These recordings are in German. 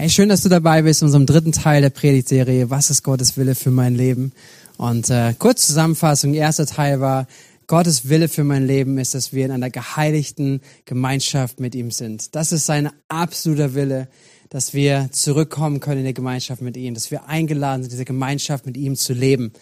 Hey, schön, dass du dabei bist in unserem dritten Teil der Predigtserie. Was ist Gottes Wille für mein Leben? Und äh, kurz Zusammenfassung. Erster Teil war, Gottes Wille für mein Leben ist, dass wir in einer geheiligten Gemeinschaft mit ihm sind. Das ist sein absoluter Wille, dass wir zurückkommen können in der Gemeinschaft mit ihm, dass wir eingeladen sind, diese Gemeinschaft mit ihm zu leben.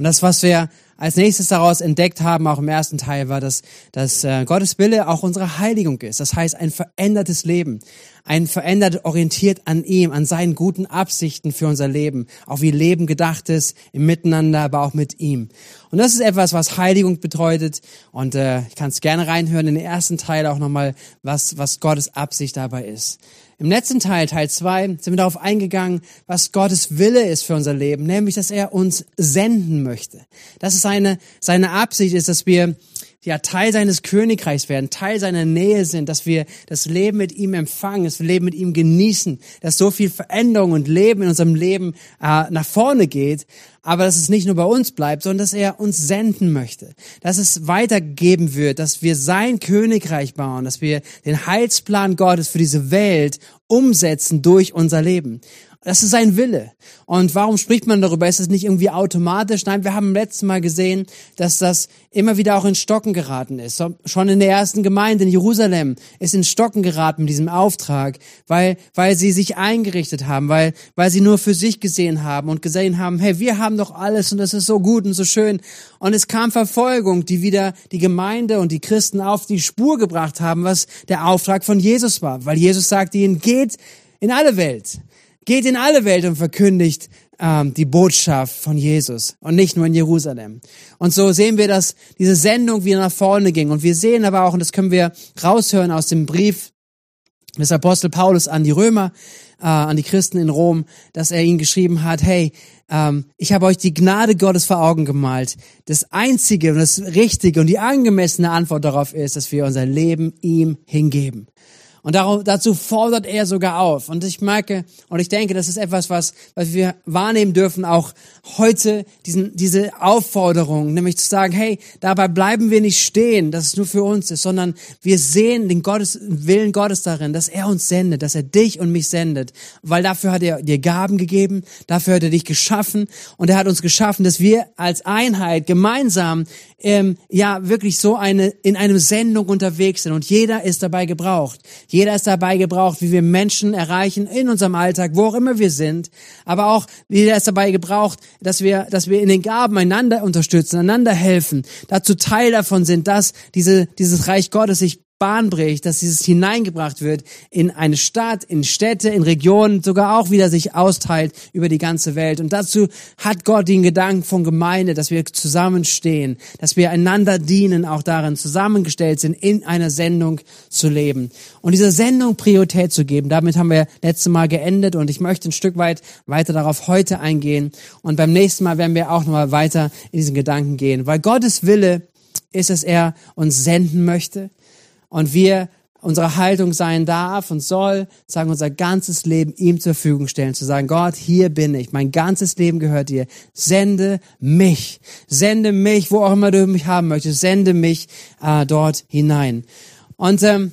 Und das, was wir als nächstes daraus entdeckt haben, auch im ersten Teil, war, dass, dass äh, Gottes Wille auch unsere Heiligung ist. Das heißt, ein verändertes Leben, ein verändert orientiert an ihm, an seinen guten Absichten für unser Leben, auch wie Leben gedacht ist, im Miteinander, aber auch mit ihm. Und das ist etwas, was Heiligung bedeutet. Und äh, ich kann es gerne reinhören in den ersten Teil auch nochmal, was, was Gottes Absicht dabei ist. Im letzten Teil, Teil zwei, sind wir darauf eingegangen, was Gottes Wille ist für unser Leben, nämlich, dass er uns senden möchte. Dass es seine, seine Absicht ist, dass wir ja Teil seines Königreichs werden, Teil seiner Nähe sind, dass wir das Leben mit ihm empfangen, das Leben mit ihm genießen, dass so viel Veränderung und Leben in unserem Leben äh, nach vorne geht, aber dass es nicht nur bei uns bleibt, sondern dass er uns senden möchte, dass es weitergeben wird, dass wir sein Königreich bauen, dass wir den Heilsplan Gottes für diese Welt umsetzen durch unser Leben. Das ist sein Wille. Und warum spricht man darüber? Ist es nicht irgendwie automatisch? Nein, wir haben letzten Mal gesehen, dass das immer wieder auch in Stocken geraten ist. Schon in der ersten Gemeinde in Jerusalem ist in Stocken geraten mit diesem Auftrag, weil, weil sie sich eingerichtet haben, weil, weil sie nur für sich gesehen haben und gesehen haben, hey, wir haben doch alles und das ist so gut und so schön. Und es kam Verfolgung, die wieder die Gemeinde und die Christen auf die Spur gebracht haben, was der Auftrag von Jesus war. Weil Jesus sagte ihnen, geht in alle Welt Geht in alle Welt und verkündigt ähm, die Botschaft von Jesus und nicht nur in Jerusalem. Und so sehen wir, dass diese Sendung wieder nach vorne ging. Und wir sehen aber auch, und das können wir raushören aus dem Brief des Apostel Paulus an die Römer, äh, an die Christen in Rom, dass er ihnen geschrieben hat, hey, ähm, ich habe euch die Gnade Gottes vor Augen gemalt. Das Einzige und das Richtige und die angemessene Antwort darauf ist, dass wir unser Leben ihm hingeben. Und dazu fordert er sogar auf. Und ich merke und ich denke, das ist etwas, was, was wir wahrnehmen dürfen, auch heute, diesen, diese Aufforderung, nämlich zu sagen, hey, dabei bleiben wir nicht stehen, dass es nur für uns ist, sondern wir sehen den Gottes, Willen Gottes darin, dass er uns sendet, dass er dich und mich sendet. Weil dafür hat er dir Gaben gegeben, dafür hat er dich geschaffen und er hat uns geschaffen, dass wir als Einheit gemeinsam ähm, ja wirklich so eine in einem Sendung unterwegs sind und jeder ist dabei gebraucht. Jeder ist dabei gebraucht, wie wir Menschen erreichen in unserem Alltag, wo auch immer wir sind, aber auch jeder ist dabei gebraucht, dass wir dass wir in den Gaben einander unterstützen, einander helfen, dazu Teil davon sind, dass diese dieses Reich Gottes sich Bahn bricht, dass dieses hineingebracht wird in eine Stadt, in Städte, in Regionen, sogar auch wieder sich austeilt über die ganze Welt. Und dazu hat Gott den Gedanken von Gemeinde, dass wir zusammenstehen, dass wir einander dienen, auch darin zusammengestellt sind, in einer Sendung zu leben. Und dieser Sendung Priorität zu geben, damit haben wir letztes Mal geendet und ich möchte ein Stück weit weiter darauf heute eingehen. Und beim nächsten Mal werden wir auch nochmal weiter in diesen Gedanken gehen, weil Gottes Wille ist, dass er uns senden möchte und wir unsere Haltung sein darf und soll, sagen unser ganzes Leben ihm zur Verfügung stellen, zu sagen, Gott, hier bin ich, mein ganzes Leben gehört dir, sende mich, sende mich, wo auch immer du mich haben möchtest, sende mich äh, dort hinein. Und ähm,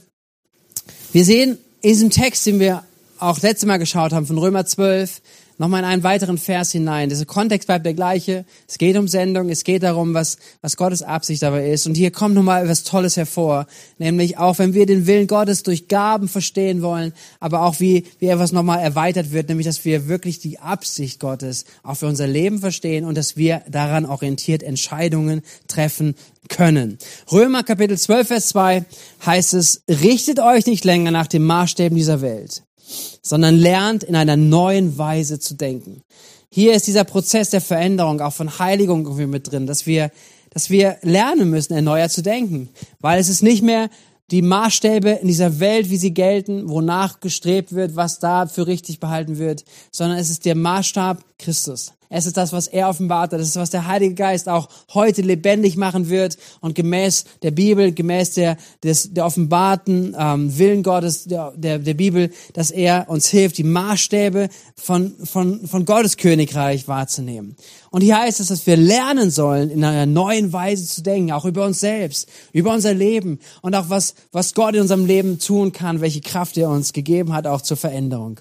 wir sehen in diesem Text, den wir auch letztes Mal geschaut haben, von Römer 12, nochmal in einen weiteren Vers hinein. Der Kontext bleibt der gleiche. Es geht um Sendung, es geht darum, was, was Gottes Absicht dabei ist. Und hier kommt nochmal etwas Tolles hervor. Nämlich auch, wenn wir den Willen Gottes durch Gaben verstehen wollen, aber auch wie, wie etwas nochmal erweitert wird, nämlich, dass wir wirklich die Absicht Gottes auch für unser Leben verstehen und dass wir daran orientiert Entscheidungen treffen können. Römer Kapitel 12, Vers 2 heißt es, richtet euch nicht länger nach den Maßstäben dieser Welt sondern lernt in einer neuen Weise zu denken. Hier ist dieser Prozess der Veränderung, auch von Heiligung irgendwie mit drin, dass wir, dass wir lernen müssen, erneuert zu denken. Weil es ist nicht mehr die Maßstäbe in dieser Welt, wie sie gelten, wonach gestrebt wird, was da für richtig behalten wird, sondern es ist der Maßstab Christus. Es ist das, was er offenbart hat. Es ist, was der Heilige Geist auch heute lebendig machen wird und gemäß der Bibel, gemäß der, des, der offenbarten ähm, Willen Gottes, der, der, der Bibel, dass er uns hilft, die Maßstäbe von, von, von Gottes Königreich wahrzunehmen. Und hier heißt es, dass wir lernen sollen, in einer neuen Weise zu denken, auch über uns selbst, über unser Leben und auch was, was Gott in unserem Leben tun kann, welche Kraft er uns gegeben hat, auch zur Veränderung.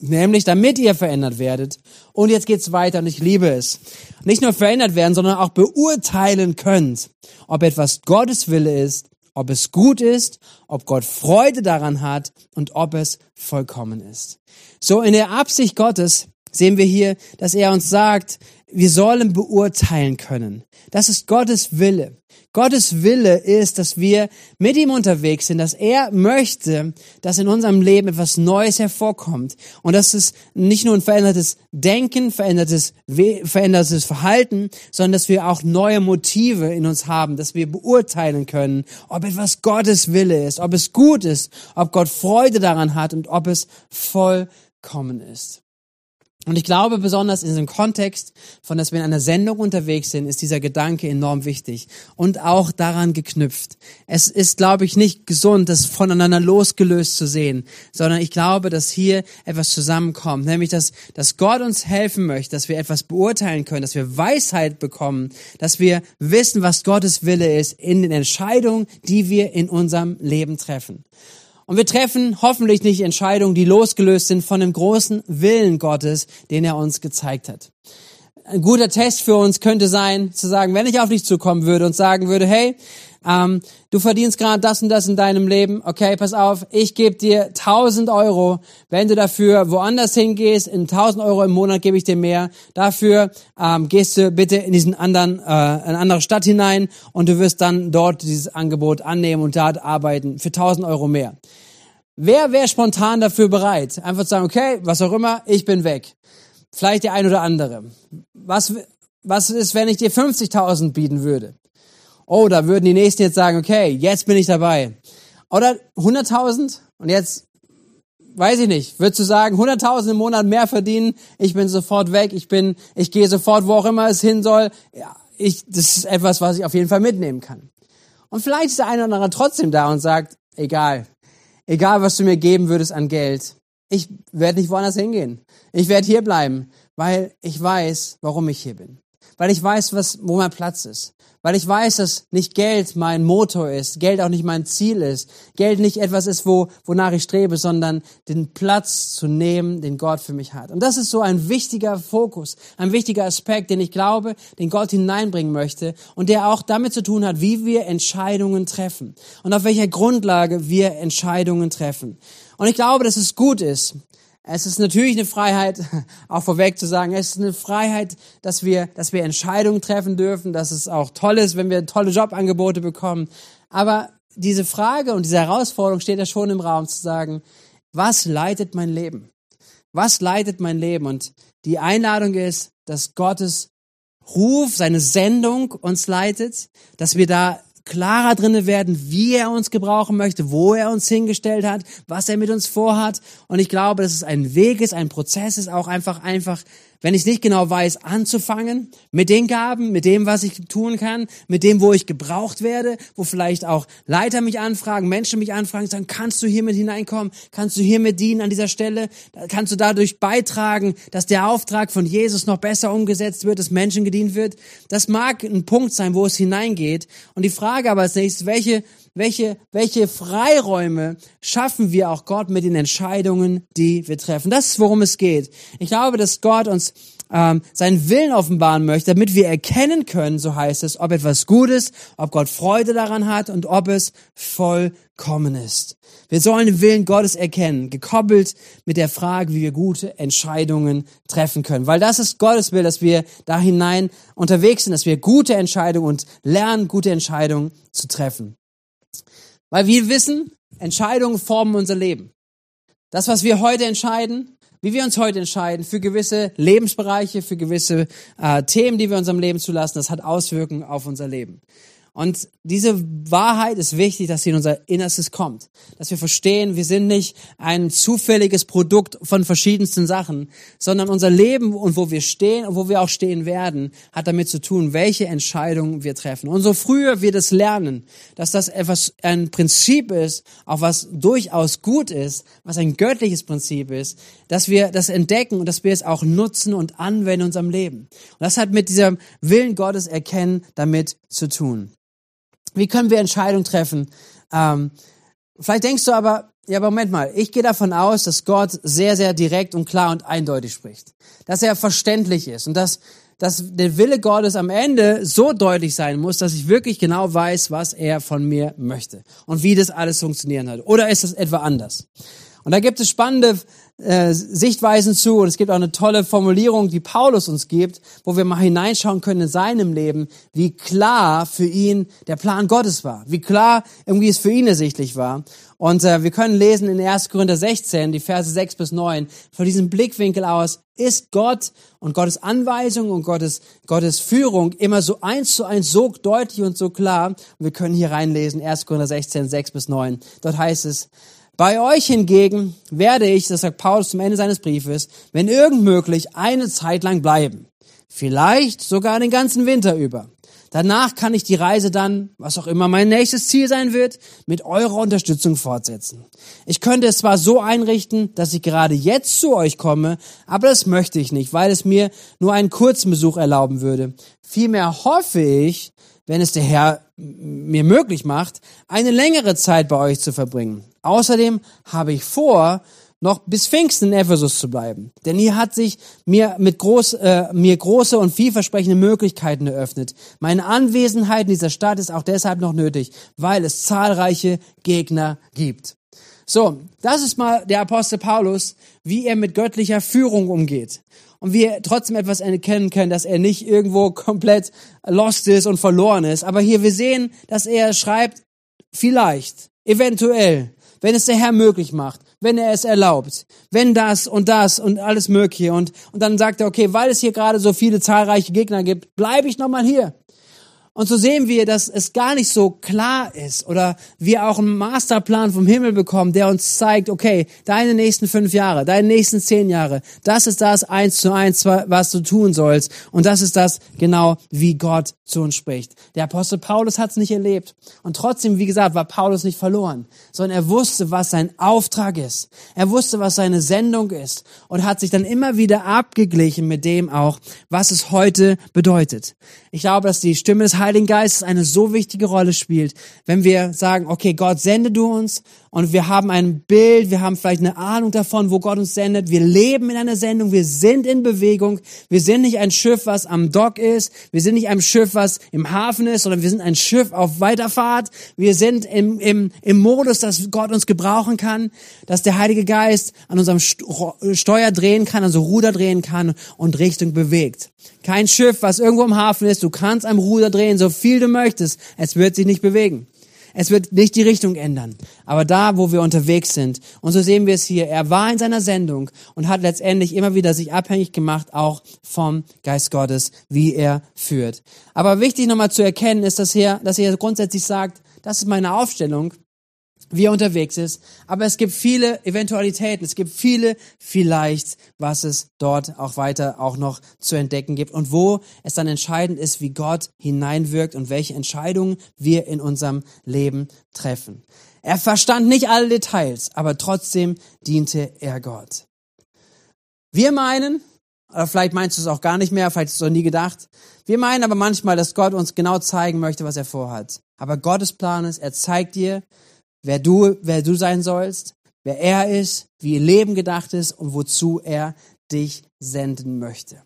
Nämlich damit ihr verändert werdet. Und jetzt geht's weiter und ich liebe es. Nicht nur verändert werden, sondern auch beurteilen könnt, ob etwas Gottes Wille ist, ob es gut ist, ob Gott Freude daran hat und ob es vollkommen ist. So in der Absicht Gottes sehen wir hier, dass er uns sagt, wir sollen beurteilen können. Das ist Gottes Wille. Gottes Wille ist, dass wir mit ihm unterwegs sind, dass er möchte, dass in unserem Leben etwas Neues hervorkommt und dass es nicht nur ein verändertes Denken, verändertes, verändertes Verhalten, sondern dass wir auch neue Motive in uns haben, dass wir beurteilen können, ob etwas Gottes Wille ist, ob es gut ist, ob Gott Freude daran hat und ob es vollkommen ist. Und ich glaube, besonders in diesem Kontext, von dass wir in einer Sendung unterwegs sind, ist dieser Gedanke enorm wichtig und auch daran geknüpft. Es ist, glaube ich, nicht gesund, das voneinander losgelöst zu sehen, sondern ich glaube, dass hier etwas zusammenkommt, nämlich, dass, dass Gott uns helfen möchte, dass wir etwas beurteilen können, dass wir Weisheit bekommen, dass wir wissen, was Gottes Wille ist in den Entscheidungen, die wir in unserem Leben treffen. Und wir treffen hoffentlich nicht Entscheidungen, die losgelöst sind von dem großen Willen Gottes, den er uns gezeigt hat. Ein guter Test für uns könnte sein, zu sagen, wenn ich auf dich zukommen würde und sagen würde, hey, ähm, du verdienst gerade das und das in deinem Leben, okay, pass auf, ich gebe dir 1000 Euro, wenn du dafür woanders hingehst, in 1000 Euro im Monat gebe ich dir mehr, dafür ähm, gehst du bitte in diesen anderen, äh, eine andere Stadt hinein und du wirst dann dort dieses Angebot annehmen und dort arbeiten für 1000 Euro mehr. Wer wäre spontan dafür bereit? Einfach zu sagen, okay, was auch immer, ich bin weg. Vielleicht der ein oder andere. Was, was ist, wenn ich dir 50.000 bieten würde? Oh, da würden die Nächsten jetzt sagen, okay, jetzt bin ich dabei. Oder 100.000? Und jetzt, weiß ich nicht, würdest du sagen, 100.000 im Monat mehr verdienen, ich bin sofort weg, ich bin, ich gehe sofort, wo auch immer es hin soll. Ja, ich, das ist etwas, was ich auf jeden Fall mitnehmen kann. Und vielleicht ist der eine oder andere trotzdem da und sagt, egal, egal was du mir geben würdest an Geld, ich werde nicht woanders hingehen. Ich werde hier bleiben, weil ich weiß, warum ich hier bin. Weil ich weiß, was, wo mein Platz ist. Weil ich weiß, dass nicht Geld mein Motor ist, Geld auch nicht mein Ziel ist, Geld nicht etwas ist, wo, wonach ich strebe, sondern den Platz zu nehmen, den Gott für mich hat. Und das ist so ein wichtiger Fokus, ein wichtiger Aspekt, den ich glaube, den Gott hineinbringen möchte und der auch damit zu tun hat, wie wir Entscheidungen treffen und auf welcher Grundlage wir Entscheidungen treffen. Und ich glaube, dass es gut ist, es ist natürlich eine Freiheit, auch vorweg zu sagen, es ist eine Freiheit, dass wir, dass wir Entscheidungen treffen dürfen, dass es auch toll ist, wenn wir tolle Jobangebote bekommen. Aber diese Frage und diese Herausforderung steht ja schon im Raum zu sagen, was leitet mein Leben? Was leitet mein Leben? Und die Einladung ist, dass Gottes Ruf, seine Sendung uns leitet, dass wir da klarer drinne werden, wie er uns gebrauchen möchte, wo er uns hingestellt hat, was er mit uns vorhat. Und ich glaube, dass es ein Weg ist, ein Prozess ist, auch einfach, einfach wenn ich nicht genau weiß, anzufangen mit den Gaben, mit dem, was ich tun kann, mit dem, wo ich gebraucht werde, wo vielleicht auch Leiter mich anfragen, Menschen mich anfragen, sagen, kannst du hier mit hineinkommen? Kannst du hier mit dienen an dieser Stelle? Kannst du dadurch beitragen, dass der Auftrag von Jesus noch besser umgesetzt wird, dass Menschen gedient wird? Das mag ein Punkt sein, wo es hineingeht. Und die Frage aber nächstes, welche welche, welche Freiräume schaffen wir auch Gott mit den Entscheidungen, die wir treffen. Das ist, worum es geht. Ich glaube, dass Gott uns ähm, seinen Willen offenbaren möchte, damit wir erkennen können, so heißt es, ob etwas gut ist, ob Gott Freude daran hat und ob es vollkommen ist. Wir sollen den Willen Gottes erkennen, gekoppelt mit der Frage, wie wir gute Entscheidungen treffen können. Weil das ist Gottes Will, dass wir da hinein unterwegs sind, dass wir gute Entscheidungen und lernen, gute Entscheidungen zu treffen. Weil wir wissen, Entscheidungen formen unser Leben. Das, was wir heute entscheiden, wie wir uns heute entscheiden für gewisse Lebensbereiche, für gewisse äh, Themen, die wir unserem Leben zulassen, das hat Auswirkungen auf unser Leben. Und diese Wahrheit ist wichtig, dass sie in unser Innerstes kommt. Dass wir verstehen, wir sind nicht ein zufälliges Produkt von verschiedensten Sachen, sondern unser Leben und wo wir stehen und wo wir auch stehen werden, hat damit zu tun, welche Entscheidungen wir treffen. Und so früher wir das lernen, dass das etwas, ein Prinzip ist, auch was durchaus gut ist, was ein göttliches Prinzip ist, dass wir das entdecken und dass wir es auch nutzen und anwenden in unserem Leben. Und das hat mit diesem Willen Gottes erkennen damit zu tun. Wie können wir Entscheidungen treffen? Ähm, vielleicht denkst du aber, ja, aber Moment mal, ich gehe davon aus, dass Gott sehr, sehr direkt und klar und eindeutig spricht. Dass er verständlich ist und dass, dass der Wille Gottes am Ende so deutlich sein muss, dass ich wirklich genau weiß, was er von mir möchte und wie das alles funktionieren hat. Oder ist das etwa anders? Und da gibt es spannende äh, Sichtweisen zu und es gibt auch eine tolle Formulierung, die Paulus uns gibt, wo wir mal hineinschauen können in seinem Leben, wie klar für ihn der Plan Gottes war, wie klar irgendwie es für ihn ersichtlich war. Und äh, wir können lesen in 1. Korinther 16, die Verse 6 bis 9, von diesem Blickwinkel aus, ist Gott und Gottes Anweisung und Gottes, Gottes Führung immer so eins zu eins so deutlich und so klar. Und wir können hier reinlesen, 1. Korinther 16, 6 bis 9. Dort heißt es, bei euch hingegen werde ich, das sagt Paulus zum Ende seines Briefes, wenn irgend möglich, eine Zeit lang bleiben. Vielleicht sogar den ganzen Winter über. Danach kann ich die Reise dann, was auch immer mein nächstes Ziel sein wird, mit eurer Unterstützung fortsetzen. Ich könnte es zwar so einrichten, dass ich gerade jetzt zu euch komme, aber das möchte ich nicht, weil es mir nur einen kurzen Besuch erlauben würde. Vielmehr hoffe ich, wenn es der Herr mir möglich macht, eine längere Zeit bei euch zu verbringen. Außerdem habe ich vor, noch bis Pfingsten in Ephesus zu bleiben. Denn hier hat sich mir mit groß, äh, mir große und vielversprechende Möglichkeiten eröffnet. Meine Anwesenheit in dieser Stadt ist auch deshalb noch nötig, weil es zahlreiche Gegner gibt. So, das ist mal der Apostel Paulus, wie er mit göttlicher Führung umgeht. Und wir trotzdem etwas erkennen können, dass er nicht irgendwo komplett lost ist und verloren ist. Aber hier, wir sehen, dass er schreibt, vielleicht, eventuell, wenn es der Herr möglich macht, wenn er es erlaubt, wenn das und das und alles Mögliche. Und, und dann sagt er, okay, weil es hier gerade so viele zahlreiche Gegner gibt, bleibe ich nochmal hier. Und so sehen wir, dass es gar nicht so klar ist oder wir auch einen Masterplan vom Himmel bekommen, der uns zeigt, okay, deine nächsten fünf Jahre, deine nächsten zehn Jahre, das ist das eins zu eins, was du tun sollst. Und das ist das genau, wie Gott zu uns spricht. Der Apostel Paulus hat es nicht erlebt. Und trotzdem, wie gesagt, war Paulus nicht verloren, sondern er wusste, was sein Auftrag ist. Er wusste, was seine Sendung ist und hat sich dann immer wieder abgeglichen mit dem auch, was es heute bedeutet. Ich glaube, dass die Stimme des Heiligen Geistes eine so wichtige Rolle spielt, wenn wir sagen, okay, Gott, sende du uns und wir haben ein Bild, wir haben vielleicht eine Ahnung davon, wo Gott uns sendet. Wir leben in einer Sendung, wir sind in Bewegung. Wir sind nicht ein Schiff, was am Dock ist. Wir sind nicht ein Schiff, was im Hafen ist, sondern wir sind ein Schiff auf Weiterfahrt. Wir sind im, im, im Modus, dass Gott uns gebrauchen kann, dass der Heilige Geist an unserem Steuer drehen kann, also Ruder drehen kann und Richtung bewegt. Kein Schiff, was irgendwo im Hafen ist. Du kannst am Ruder drehen, so viel du möchtest. Es wird sich nicht bewegen. Es wird nicht die Richtung ändern. Aber da, wo wir unterwegs sind, und so sehen wir es hier, er war in seiner Sendung und hat letztendlich immer wieder sich abhängig gemacht, auch vom Geist Gottes, wie er führt. Aber wichtig nochmal zu erkennen ist, dass er, dass er grundsätzlich sagt, das ist meine Aufstellung wie er unterwegs ist. Aber es gibt viele Eventualitäten, es gibt viele vielleicht, was es dort auch weiter auch noch zu entdecken gibt und wo es dann entscheidend ist, wie Gott hineinwirkt und welche Entscheidungen wir in unserem Leben treffen. Er verstand nicht alle Details, aber trotzdem diente er Gott. Wir meinen, oder vielleicht meinst du es auch gar nicht mehr, vielleicht hast du es nie gedacht. Wir meinen aber manchmal, dass Gott uns genau zeigen möchte, was er vorhat. Aber Gottes Plan ist, er zeigt dir, wer du, wer du sein sollst, wer er ist, wie ihr Leben gedacht ist und wozu er dich senden möchte.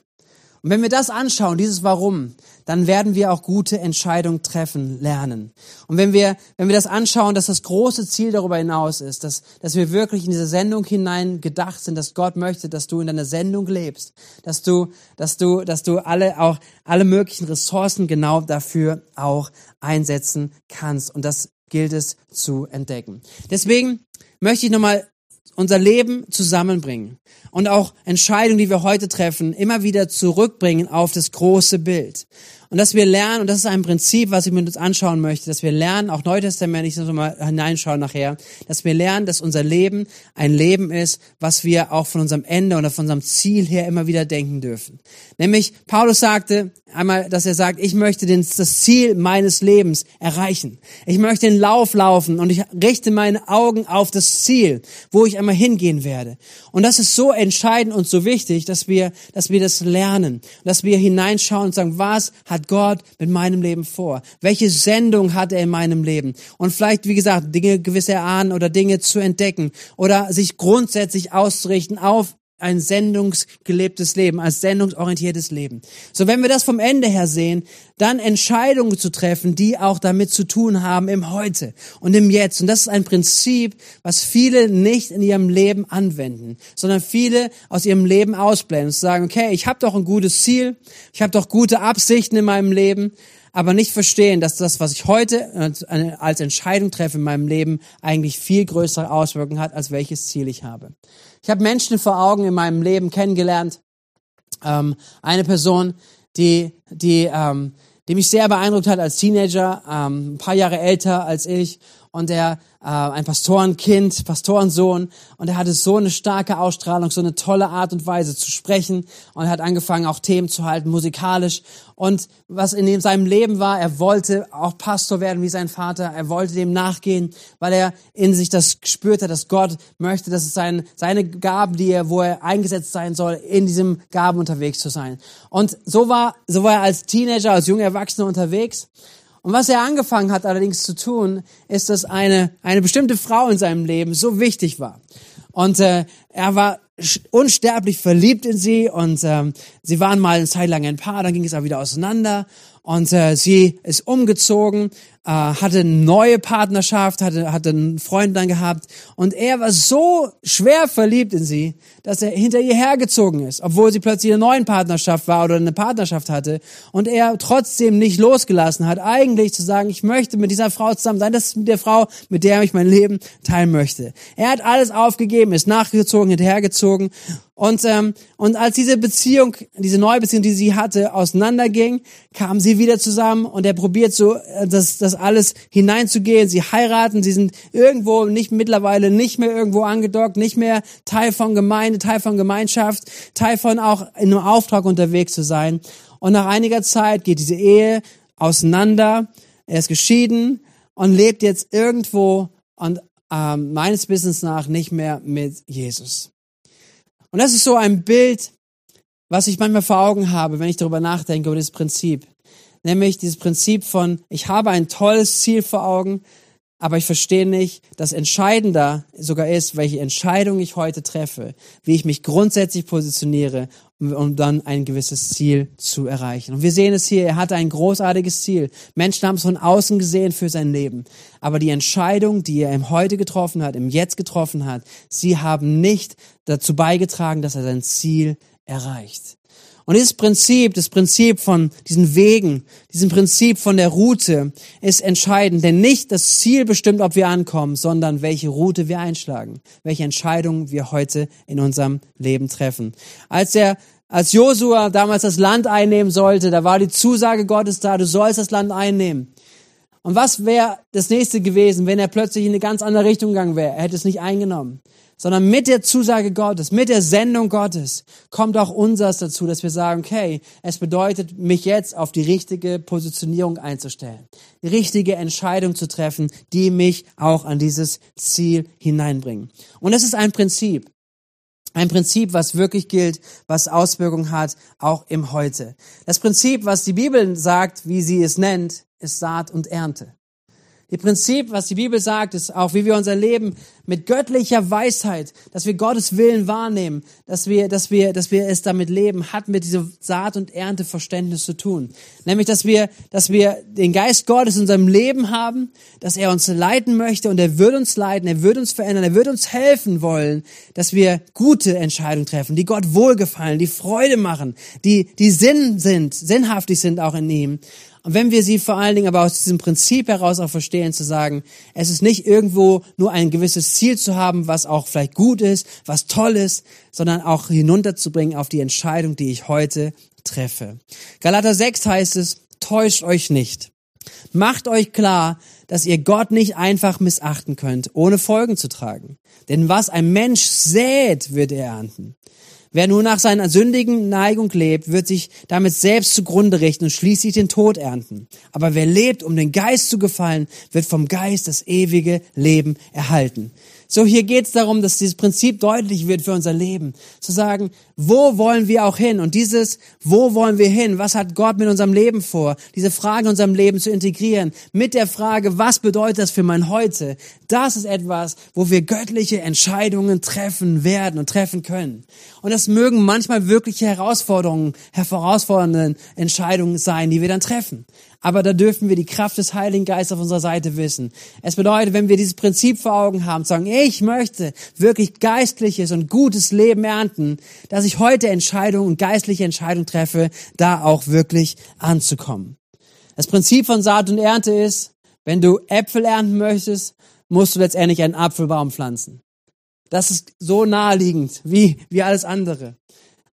Und wenn wir das anschauen, dieses Warum, dann werden wir auch gute Entscheidungen treffen lernen. Und wenn wir, wenn wir das anschauen, dass das große Ziel darüber hinaus ist, dass, dass wir wirklich in diese Sendung hinein gedacht sind, dass Gott möchte, dass du in deiner Sendung lebst, dass du, dass du, dass du alle auch, alle möglichen Ressourcen genau dafür auch einsetzen kannst. Und das gilt es zu entdecken. Deswegen möchte ich nochmal unser Leben zusammenbringen und auch Entscheidungen, die wir heute treffen, immer wieder zurückbringen auf das große Bild. Und dass wir lernen, und das ist ein Prinzip, was ich mit uns anschauen möchte, dass wir lernen, auch Neutestamentlich noch mal hineinschauen nachher, dass wir lernen, dass unser Leben ein Leben ist, was wir auch von unserem Ende oder von unserem Ziel her immer wieder denken dürfen. Nämlich, Paulus sagte einmal, dass er sagt, ich möchte den, das Ziel meines Lebens erreichen. Ich möchte den Lauf laufen und ich richte meine Augen auf das Ziel, wo ich einmal hingehen werde. Und das ist so entscheidend und so wichtig, dass wir, dass wir das lernen, dass wir hineinschauen und sagen, was hat hat Gott mit meinem Leben vor? Welche Sendung hat er in meinem Leben? Und vielleicht, wie gesagt, Dinge gewisse erahnen oder Dinge zu entdecken oder sich grundsätzlich auszurichten auf ein sendungsgelebtes Leben, als sendungsorientiertes Leben. So, wenn wir das vom Ende her sehen, dann Entscheidungen zu treffen, die auch damit zu tun haben im Heute und im Jetzt. Und das ist ein Prinzip, was viele nicht in ihrem Leben anwenden, sondern viele aus ihrem Leben ausblenden und sagen, okay, ich habe doch ein gutes Ziel, ich habe doch gute Absichten in meinem Leben, aber nicht verstehen, dass das, was ich heute als Entscheidung treffe in meinem Leben, eigentlich viel größere Auswirkungen hat, als welches Ziel ich habe. Ich habe Menschen vor Augen in meinem Leben kennengelernt. Ähm, eine Person, die, die, ähm, die mich sehr beeindruckt hat als Teenager, ähm, ein paar Jahre älter als ich und er äh, ein Pastorenkind, Pastorensohn. Und er hatte so eine starke Ausstrahlung, so eine tolle Art und Weise zu sprechen. Und er hat angefangen auch Themen zu halten musikalisch. Und was in seinem Leben war, er wollte auch Pastor werden wie sein Vater, er wollte dem nachgehen, weil er in sich das spürte, dass Gott möchte, dass es sein, seine Gaben, die er, wo er eingesetzt sein soll, in diesem Gaben unterwegs zu sein. Und so war, so war er als Teenager, als junger Erwachsener unterwegs und was er angefangen hat allerdings zu tun, ist, dass eine, eine bestimmte Frau in seinem Leben so wichtig war. Und äh, er war unsterblich verliebt in sie und ähm, sie waren mal eine Zeit lang ein Paar, dann ging es auch wieder auseinander und äh, sie ist umgezogen äh, hatte eine neue Partnerschaft, hatte, hatte einen Freund dann gehabt. Und er war so schwer verliebt in sie, dass er hinter ihr hergezogen ist, obwohl sie plötzlich eine neue Partnerschaft war oder eine Partnerschaft hatte. Und er trotzdem nicht losgelassen hat, eigentlich zu sagen, ich möchte mit dieser Frau zusammen sein, das ist mit der Frau, mit der ich mein Leben teilen möchte. Er hat alles aufgegeben, ist nachgezogen, hinterhergezogen und, ähm, und als diese Beziehung, diese neue Beziehung, die sie hatte, auseinanderging, kamen sie wieder zusammen und er probiert so, äh, das, das alles hineinzugehen. Sie heiraten, sie sind irgendwo nicht mittlerweile nicht mehr irgendwo angedockt, nicht mehr Teil von Gemeinde, Teil von Gemeinschaft, Teil von auch in einem Auftrag unterwegs zu sein. Und nach einiger Zeit geht diese Ehe auseinander. Er ist geschieden und lebt jetzt irgendwo und ähm, meines Wissens nach nicht mehr mit Jesus. Und das ist so ein Bild, was ich manchmal vor Augen habe, wenn ich darüber nachdenke, über das Prinzip. Nämlich dieses Prinzip von, ich habe ein tolles Ziel vor Augen, aber ich verstehe nicht, dass entscheidender sogar ist, welche Entscheidung ich heute treffe, wie ich mich grundsätzlich positioniere, um, dann ein gewisses Ziel zu erreichen. Und wir sehen es hier, er hatte ein großartiges Ziel. Menschen haben es von außen gesehen für sein Leben. Aber die Entscheidung, die er im Heute getroffen hat, im Jetzt getroffen hat, sie haben nicht dazu beigetragen, dass er sein Ziel erreicht. Und dieses Prinzip, das Prinzip von diesen Wegen, diesem Prinzip von der Route ist entscheidend, denn nicht das Ziel bestimmt, ob wir ankommen, sondern welche Route wir einschlagen, welche Entscheidungen wir heute in unserem Leben treffen. Als er als Josua damals das Land einnehmen sollte, da war die Zusage Gottes da, du sollst das Land einnehmen. Und was wäre das nächste gewesen, wenn er plötzlich in eine ganz andere Richtung gegangen wäre? Er hätte es nicht eingenommen sondern mit der Zusage Gottes, mit der Sendung Gottes kommt auch unseres dazu, dass wir sagen, okay, es bedeutet, mich jetzt auf die richtige Positionierung einzustellen, die richtige Entscheidung zu treffen, die mich auch an dieses Ziel hineinbringen. Und das ist ein Prinzip. Ein Prinzip, was wirklich gilt, was Auswirkungen hat, auch im Heute. Das Prinzip, was die Bibel sagt, wie sie es nennt, ist Saat und Ernte. Die Prinzip, was die Bibel sagt, ist auch, wie wir unser Leben mit göttlicher Weisheit, dass wir Gottes Willen wahrnehmen, dass wir, dass wir, dass wir es damit leben, hat mit diesem Saat- und Ernteverständnis zu tun. Nämlich, dass wir, dass wir den Geist Gottes in unserem Leben haben, dass er uns leiten möchte und er wird uns leiten, er wird uns verändern, er wird uns helfen wollen, dass wir gute Entscheidungen treffen, die Gott wohlgefallen, die Freude machen, die, die Sinn sind, sinnhaftig sind auch in ihm. Und wenn wir sie vor allen Dingen aber aus diesem Prinzip heraus auch verstehen, zu sagen, es ist nicht irgendwo nur ein gewisses Ziel zu haben, was auch vielleicht gut ist, was toll ist, sondern auch hinunterzubringen auf die Entscheidung, die ich heute treffe. Galater 6 heißt es, täuscht euch nicht. Macht euch klar, dass ihr Gott nicht einfach missachten könnt, ohne Folgen zu tragen. Denn was ein Mensch sät, wird er ernten. Wer nur nach seiner sündigen Neigung lebt, wird sich damit selbst zugrunde richten und schließlich den Tod ernten. Aber wer lebt, um den Geist zu gefallen, wird vom Geist das ewige Leben erhalten. So, hier geht es darum, dass dieses Prinzip deutlich wird für unser Leben. Zu sagen, wo wollen wir auch hin? Und dieses, wo wollen wir hin? Was hat Gott mit unserem Leben vor? Diese Frage in unserem Leben zu integrieren. Mit der Frage, was bedeutet das für mein Heute? Das ist etwas, wo wir göttliche Entscheidungen treffen werden und treffen können. Und das mögen manchmal wirkliche Herausforderungen, herausfordernde Entscheidungen sein, die wir dann treffen. Aber da dürfen wir die Kraft des Heiligen Geistes auf unserer Seite wissen. Es bedeutet, wenn wir dieses Prinzip vor Augen haben, sagen, ich möchte wirklich geistliches und gutes Leben ernten, dass ich heute Entscheidungen und geistliche Entscheidungen treffe, da auch wirklich anzukommen. Das Prinzip von Saat und Ernte ist, wenn du Äpfel ernten möchtest, musst du letztendlich einen Apfelbaum pflanzen. Das ist so naheliegend wie, wie alles andere.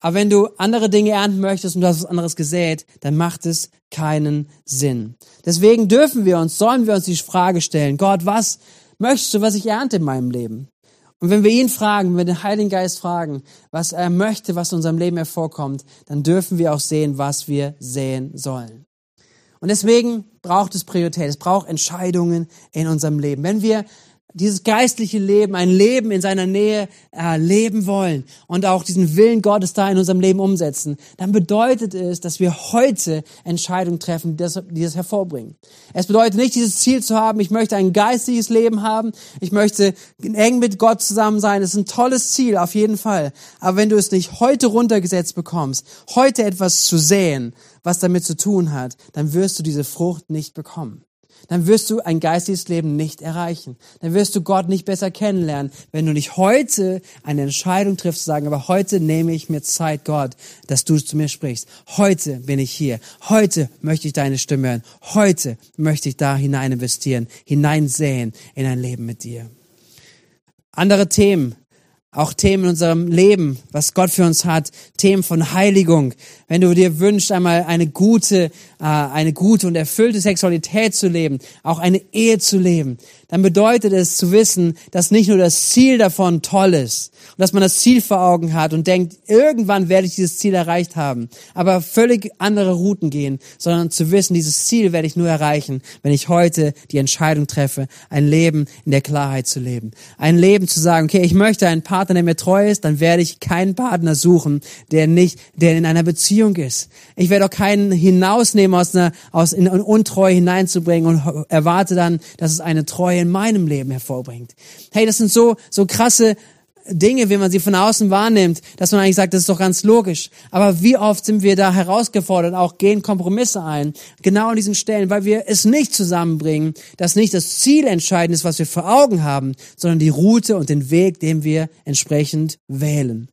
Aber wenn du andere Dinge ernten möchtest und du hast was anderes gesät, dann macht es keinen Sinn. Deswegen dürfen wir uns, sollen wir uns die Frage stellen, Gott, was möchtest du, was ich ernte in meinem Leben? Und wenn wir ihn fragen, wenn wir den Heiligen Geist fragen, was er möchte, was in unserem Leben hervorkommt, dann dürfen wir auch sehen, was wir sehen sollen. Und deswegen braucht es Priorität, es braucht Entscheidungen in unserem Leben. Wenn wir dieses geistliche Leben, ein Leben in seiner Nähe äh, leben wollen und auch diesen Willen Gottes da in unserem Leben umsetzen, dann bedeutet es, dass wir heute Entscheidungen treffen, die das, die das hervorbringen. Es bedeutet nicht, dieses Ziel zu haben, ich möchte ein geistliches Leben haben, ich möchte eng mit Gott zusammen sein. Das ist ein tolles Ziel, auf jeden Fall. Aber wenn du es nicht heute runtergesetzt bekommst, heute etwas zu sehen, was damit zu tun hat, dann wirst du diese Frucht nicht bekommen dann wirst du ein geistiges Leben nicht erreichen. Dann wirst du Gott nicht besser kennenlernen, wenn du nicht heute eine Entscheidung triffst, zu sagen, aber heute nehme ich mir Zeit, Gott, dass du zu mir sprichst. Heute bin ich hier. Heute möchte ich deine Stimme hören. Heute möchte ich da hinein investieren, hineinsehen in ein Leben mit dir. Andere Themen, auch Themen in unserem Leben, was Gott für uns hat, Themen von Heiligung. Wenn du dir wünschst, einmal eine gute, äh, eine gute und erfüllte Sexualität zu leben, auch eine Ehe zu leben, dann bedeutet es zu wissen, dass nicht nur das Ziel davon toll ist und dass man das Ziel vor Augen hat und denkt, irgendwann werde ich dieses Ziel erreicht haben, aber völlig andere Routen gehen, sondern zu wissen, dieses Ziel werde ich nur erreichen, wenn ich heute die Entscheidung treffe, ein Leben in der Klarheit zu leben. Ein Leben zu sagen, okay, ich möchte einen Partner, der mir treu ist, dann werde ich keinen Partner suchen, der nicht, der in einer Beziehung ist. Ich werde auch keinen hinausnehmen aus einer, aus in Untreue hineinzubringen und erwarte dann, dass es eine Treue in meinem Leben hervorbringt. Hey, das sind so, so krasse Dinge, wie man sie von außen wahrnimmt, dass man eigentlich sagt, das ist doch ganz logisch. Aber wie oft sind wir da herausgefordert, auch gehen Kompromisse ein, genau an diesen Stellen, weil wir es nicht zusammenbringen, dass nicht das Ziel entscheidend ist, was wir vor Augen haben, sondern die Route und den Weg, den wir entsprechend wählen.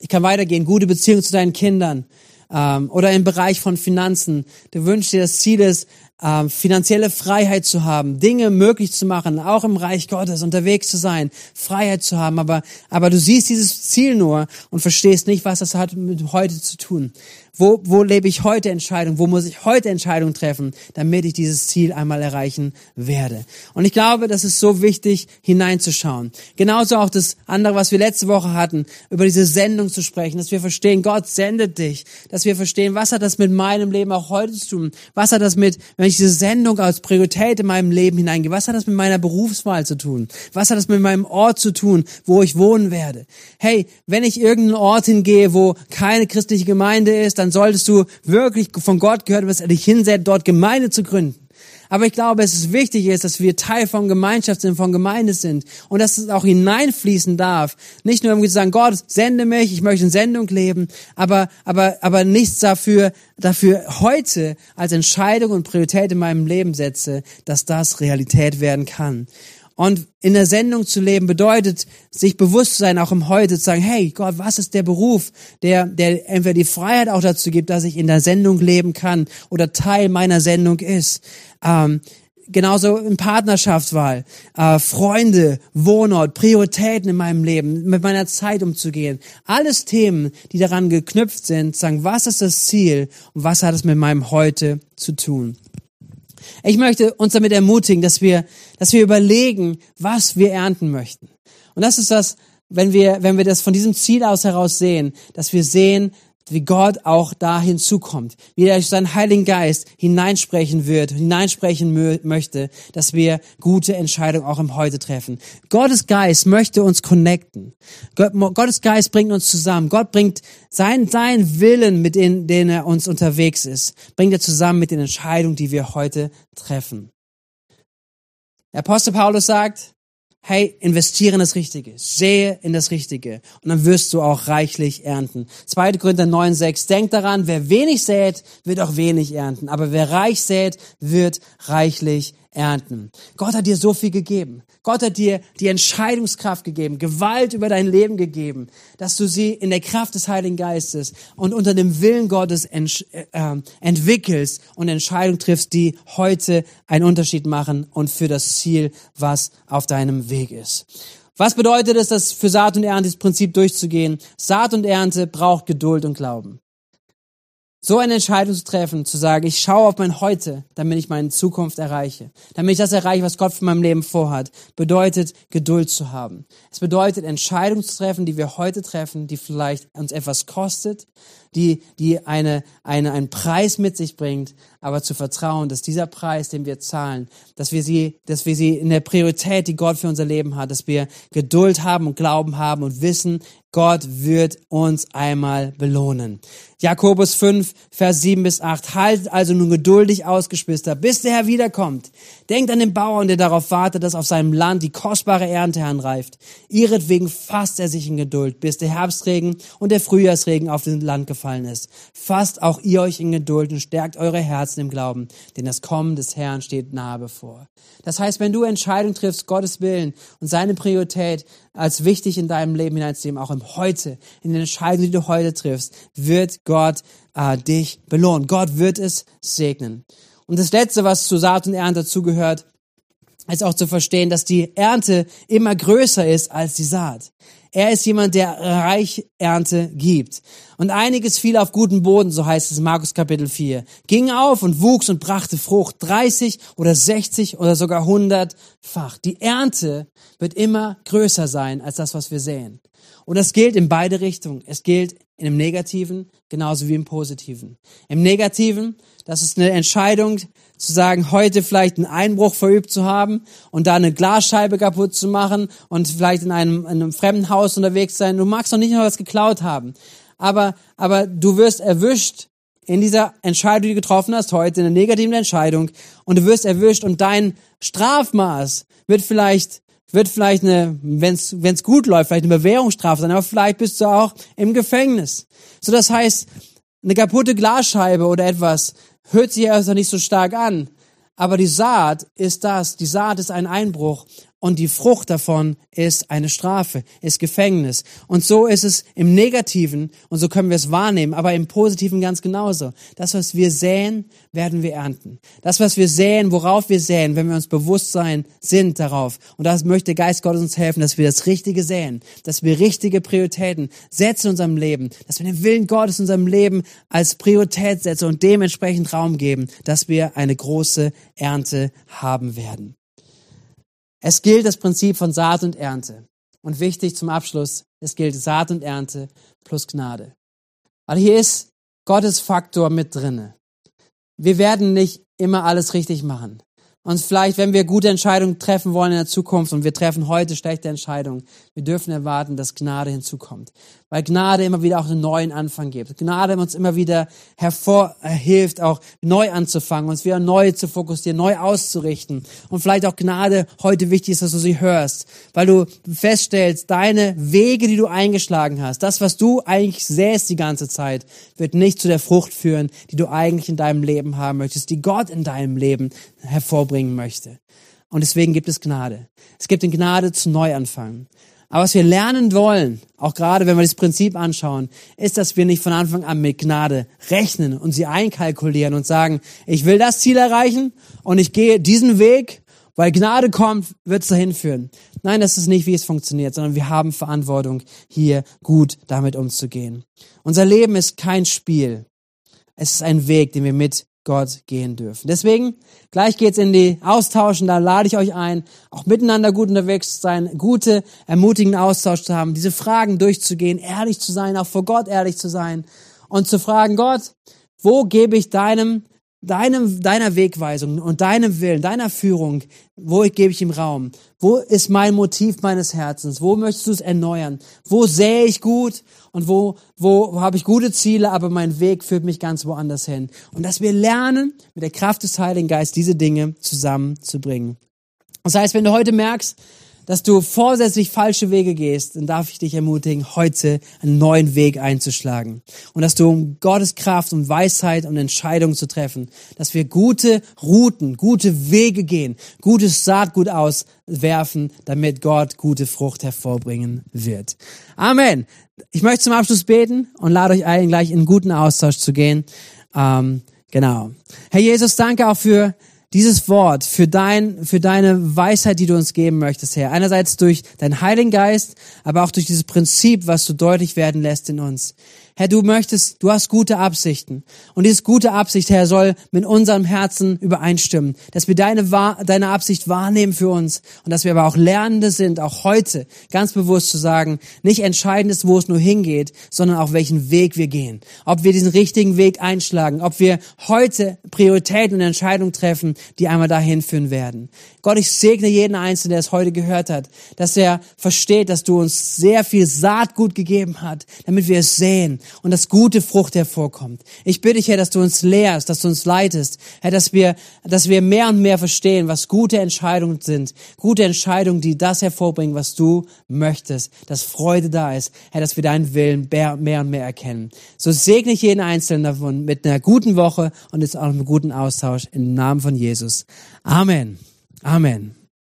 Ich kann weitergehen, gute Beziehung zu deinen Kindern ähm, oder im Bereich von Finanzen. Du wünschst dir, das Ziel ist, äh, finanzielle Freiheit zu haben, Dinge möglich zu machen, auch im Reich Gottes unterwegs zu sein, Freiheit zu haben, aber, aber du siehst dieses Ziel nur und verstehst nicht, was das hat mit heute zu tun. Wo, wo lebe ich heute Entscheidungen? Wo muss ich heute Entscheidungen treffen, damit ich dieses Ziel einmal erreichen werde? Und ich glaube, das ist so wichtig, hineinzuschauen. Genauso auch das andere, was wir letzte Woche hatten, über diese Sendung zu sprechen, dass wir verstehen, Gott sendet dich, dass wir verstehen, was hat das mit meinem Leben auch heute zu tun? Was hat das mit, wenn ich diese Sendung als Priorität in meinem Leben hineingehe, was hat das mit meiner Berufswahl zu tun? Was hat das mit meinem Ort zu tun, wo ich wohnen werde? Hey, wenn ich irgendeinen Ort hingehe, wo keine christliche Gemeinde ist, dann dann solltest du wirklich von Gott gehört, was er dich hinsetzt, dort Gemeinde zu gründen. Aber ich glaube, es ist wichtig ist, dass wir Teil von Gemeinschaft sind, von Gemeinde sind und dass es auch hineinfließen darf. Nicht nur irgendwie zu sagen, Gott, sende mich, ich möchte in Sendung leben, aber, aber, aber nichts dafür, dafür heute als Entscheidung und Priorität in meinem Leben setze, dass das Realität werden kann. Und in der Sendung zu leben bedeutet, sich bewusst zu sein, auch im Heute, zu sagen, hey Gott, was ist der Beruf, der, der entweder die Freiheit auch dazu gibt, dass ich in der Sendung leben kann oder Teil meiner Sendung ist. Ähm, genauso in Partnerschaftswahl, äh, Freunde, Wohnort, Prioritäten in meinem Leben, mit meiner Zeit umzugehen. Alles Themen, die daran geknüpft sind, sagen, was ist das Ziel und was hat es mit meinem Heute zu tun. Ich möchte uns damit ermutigen, dass wir, dass wir überlegen, was wir ernten möchten. Und das ist das, wenn wir, wenn wir das von diesem Ziel aus heraus sehen, dass wir sehen, wie Gott auch da hinzukommt, wie er durch seinen Heiligen Geist hineinsprechen wird, hineinsprechen möchte, dass wir gute Entscheidungen auch im Heute treffen. Gottes Geist möchte uns connecten. Gottes Geist bringt uns zusammen. Gott bringt sein, sein Willen, mit dem, den er uns unterwegs ist, bringt er zusammen mit den Entscheidungen, die wir heute treffen. Der Apostel Paulus sagt, hey, investiere in das Richtige, sehe in das Richtige und dann wirst du auch reichlich ernten. 2. Korinther 9, 6, denk daran, wer wenig sät, wird auch wenig ernten, aber wer reich sät, wird reichlich ernten. Gott hat dir so viel gegeben. Gott hat dir die Entscheidungskraft gegeben, Gewalt über dein Leben gegeben, dass du sie in der Kraft des Heiligen Geistes und unter dem Willen Gottes ent, äh, entwickelst und Entscheidungen triffst, die heute einen Unterschied machen und für das Ziel, was auf deinem Weg ist. Was bedeutet es, das für Saat und Ernte das Prinzip durchzugehen? Saat und Ernte braucht Geduld und Glauben. So eine Entscheidung zu treffen, zu sagen, ich schaue auf mein Heute, damit ich meine Zukunft erreiche, damit ich das erreiche, was Gott für mein Leben vorhat, bedeutet Geduld zu haben. Es bedeutet Entscheidungen zu treffen, die wir heute treffen, die vielleicht uns etwas kostet, die, die eine, eine, einen Preis mit sich bringt, aber zu vertrauen, dass dieser Preis, den wir zahlen, dass wir sie, dass wir sie in der Priorität, die Gott für unser Leben hat, dass wir Geduld haben und Glauben haben und wissen, Gott wird uns einmal belohnen. Jakobus 5, Vers 7 bis 8. Haltet also nun geduldig aus, Geschwister, bis der Herr wiederkommt. Denkt an den Bauern, der darauf wartet, dass auf seinem Land die kostbare Ernte heranreift. Ihretwegen fasst er sich in Geduld, bis der Herbstregen und der Frühjahrsregen auf das Land gefallen ist. Fasst auch ihr euch in Geduld und stärkt eure Herzen im Glauben, denn das Kommen des Herrn steht nahe bevor. Das heißt, wenn du Entscheidungen triffst, Gottes Willen und seine Priorität als wichtig in deinem Leben hineinzunehmen, auch im Heute, in den Entscheidungen, die du heute triffst, wird Gott äh, dich belohnen. Gott wird es segnen. Und das Letzte, was zu Saat und Ernte dazugehört, ist auch zu verstehen, dass die Ernte immer größer ist als die Saat. Er ist jemand, der reich Ernte gibt. Und einiges fiel auf guten Boden, so heißt es in Markus Kapitel 4. Ging auf und wuchs und brachte Frucht, 30 oder 60 oder sogar 100-fach. Die Ernte wird immer größer sein als das, was wir sehen. Und das gilt in beide Richtungen. Es gilt dem Negativen genauso wie im Positiven. Im Negativen, das ist eine Entscheidung, zu sagen, heute vielleicht einen Einbruch verübt zu haben und da eine Glasscheibe kaputt zu machen und vielleicht in einem, in einem fremden Haus unterwegs sein. Du magst noch nicht mal was geklaut haben. Aber, aber du wirst erwischt in dieser Entscheidung, die du getroffen hast heute, in einer negativen Entscheidung und du wirst erwischt und dein Strafmaß wird vielleicht wird vielleicht eine, wenn es gut läuft, vielleicht eine Bewährungsstrafe sein, aber vielleicht bist du auch im Gefängnis. So das heißt, eine kaputte Glasscheibe oder etwas hört sich erst nicht so stark an. Aber die Saat ist das. Die Saat ist ein Einbruch und die Frucht davon ist eine Strafe, ist Gefängnis. Und so ist es im Negativen und so können wir es wahrnehmen, aber im Positiven ganz genauso. Das, was wir säen, werden wir ernten. Das, was wir säen, worauf wir säen, wenn wir uns bewusst sein sind darauf. Und das möchte Geist Gottes uns helfen, dass wir das Richtige säen, dass wir richtige Prioritäten setzen in unserem Leben, dass wir den Willen Gottes in unserem Leben als Priorität setzen und dementsprechend Raum geben, dass wir eine große Ernte haben werden. Es gilt das Prinzip von Saat und Ernte. Und wichtig zum Abschluss, es gilt Saat und Ernte plus Gnade. Weil hier ist Gottes Faktor mit drinne. Wir werden nicht immer alles richtig machen. Und vielleicht, wenn wir gute Entscheidungen treffen wollen in der Zukunft und wir treffen heute schlechte Entscheidungen, wir dürfen erwarten, dass Gnade hinzukommt. Weil Gnade immer wieder auch einen neuen Anfang gibt. Gnade uns immer wieder hervorhilft, auch neu anzufangen, uns wieder neu zu fokussieren, neu auszurichten. Und vielleicht auch Gnade heute wichtig ist, dass du sie hörst. Weil du feststellst, deine Wege, die du eingeschlagen hast, das, was du eigentlich sähst die ganze Zeit, wird nicht zu der Frucht führen, die du eigentlich in deinem Leben haben möchtest, die Gott in deinem Leben hervorbringen möchte. Und deswegen gibt es Gnade. Es gibt eine Gnade zum Neuanfang. Aber was wir lernen wollen, auch gerade wenn wir das Prinzip anschauen, ist, dass wir nicht von Anfang an mit Gnade rechnen und sie einkalkulieren und sagen, ich will das Ziel erreichen und ich gehe diesen Weg, weil Gnade kommt, wird es dahin führen. Nein, das ist nicht, wie es funktioniert, sondern wir haben Verantwortung, hier gut damit umzugehen. Unser Leben ist kein Spiel. Es ist ein Weg, den wir mit Gott gehen dürfen. Deswegen, gleich geht's in die Austauschen, da lade ich euch ein, auch miteinander gut unterwegs zu sein, gute, ermutigende Austausch zu haben, diese Fragen durchzugehen, ehrlich zu sein, auch vor Gott ehrlich zu sein und zu fragen, Gott, wo gebe ich deinem deinem, deiner Wegweisung und deinem Willen, deiner Führung, wo gebe ich ihm Raum? Wo ist mein Motiv meines Herzens? Wo möchtest du es erneuern? Wo sähe ich gut und wo, wo habe ich gute Ziele, aber mein Weg führt mich ganz woanders hin? Und dass wir lernen, mit der Kraft des Heiligen Geistes diese Dinge zusammenzubringen. Das heißt, wenn du heute merkst, dass du vorsätzlich falsche Wege gehst, dann darf ich dich ermutigen, heute einen neuen Weg einzuschlagen. Und dass du um Gottes Kraft und Weisheit und Entscheidungen zu treffen, dass wir gute Routen, gute Wege gehen, gutes Saatgut auswerfen, damit Gott gute Frucht hervorbringen wird. Amen. Ich möchte zum Abschluss beten und lade euch ein, gleich in guten Austausch zu gehen. Ähm, genau. Herr Jesus, danke auch für dieses Wort, für dein, für deine Weisheit, die du uns geben möchtest, Herr. Einerseits durch deinen Heiligen Geist, aber auch durch dieses Prinzip, was du deutlich werden lässt in uns. Herr, du möchtest, du hast gute Absichten. Und diese gute Absicht, Herr, soll mit unserem Herzen übereinstimmen. Dass wir deine, deine Absicht wahrnehmen für uns. Und dass wir aber auch Lernende sind, auch heute, ganz bewusst zu sagen, nicht entscheidend ist, wo es nur hingeht, sondern auch welchen Weg wir gehen. Ob wir diesen richtigen Weg einschlagen. Ob wir heute Prioritäten und Entscheidungen treffen, die einmal dahin führen werden. Gott, ich segne jeden Einzelnen, der es heute gehört hat, dass er versteht, dass du uns sehr viel Saatgut gegeben hat, damit wir es sehen und dass gute Frucht hervorkommt. Ich bitte dich, Herr, dass du uns lehrst, dass du uns leitest, Herr, dass wir, dass wir mehr und mehr verstehen, was gute Entscheidungen sind. Gute Entscheidungen, die das hervorbringen, was du möchtest, dass Freude da ist, Herr, dass wir deinen Willen mehr, und mehr erkennen. So segne ich jeden Einzelnen davon mit einer guten Woche und jetzt auch einem guten Austausch im Namen von Jesus. Amen. Amen.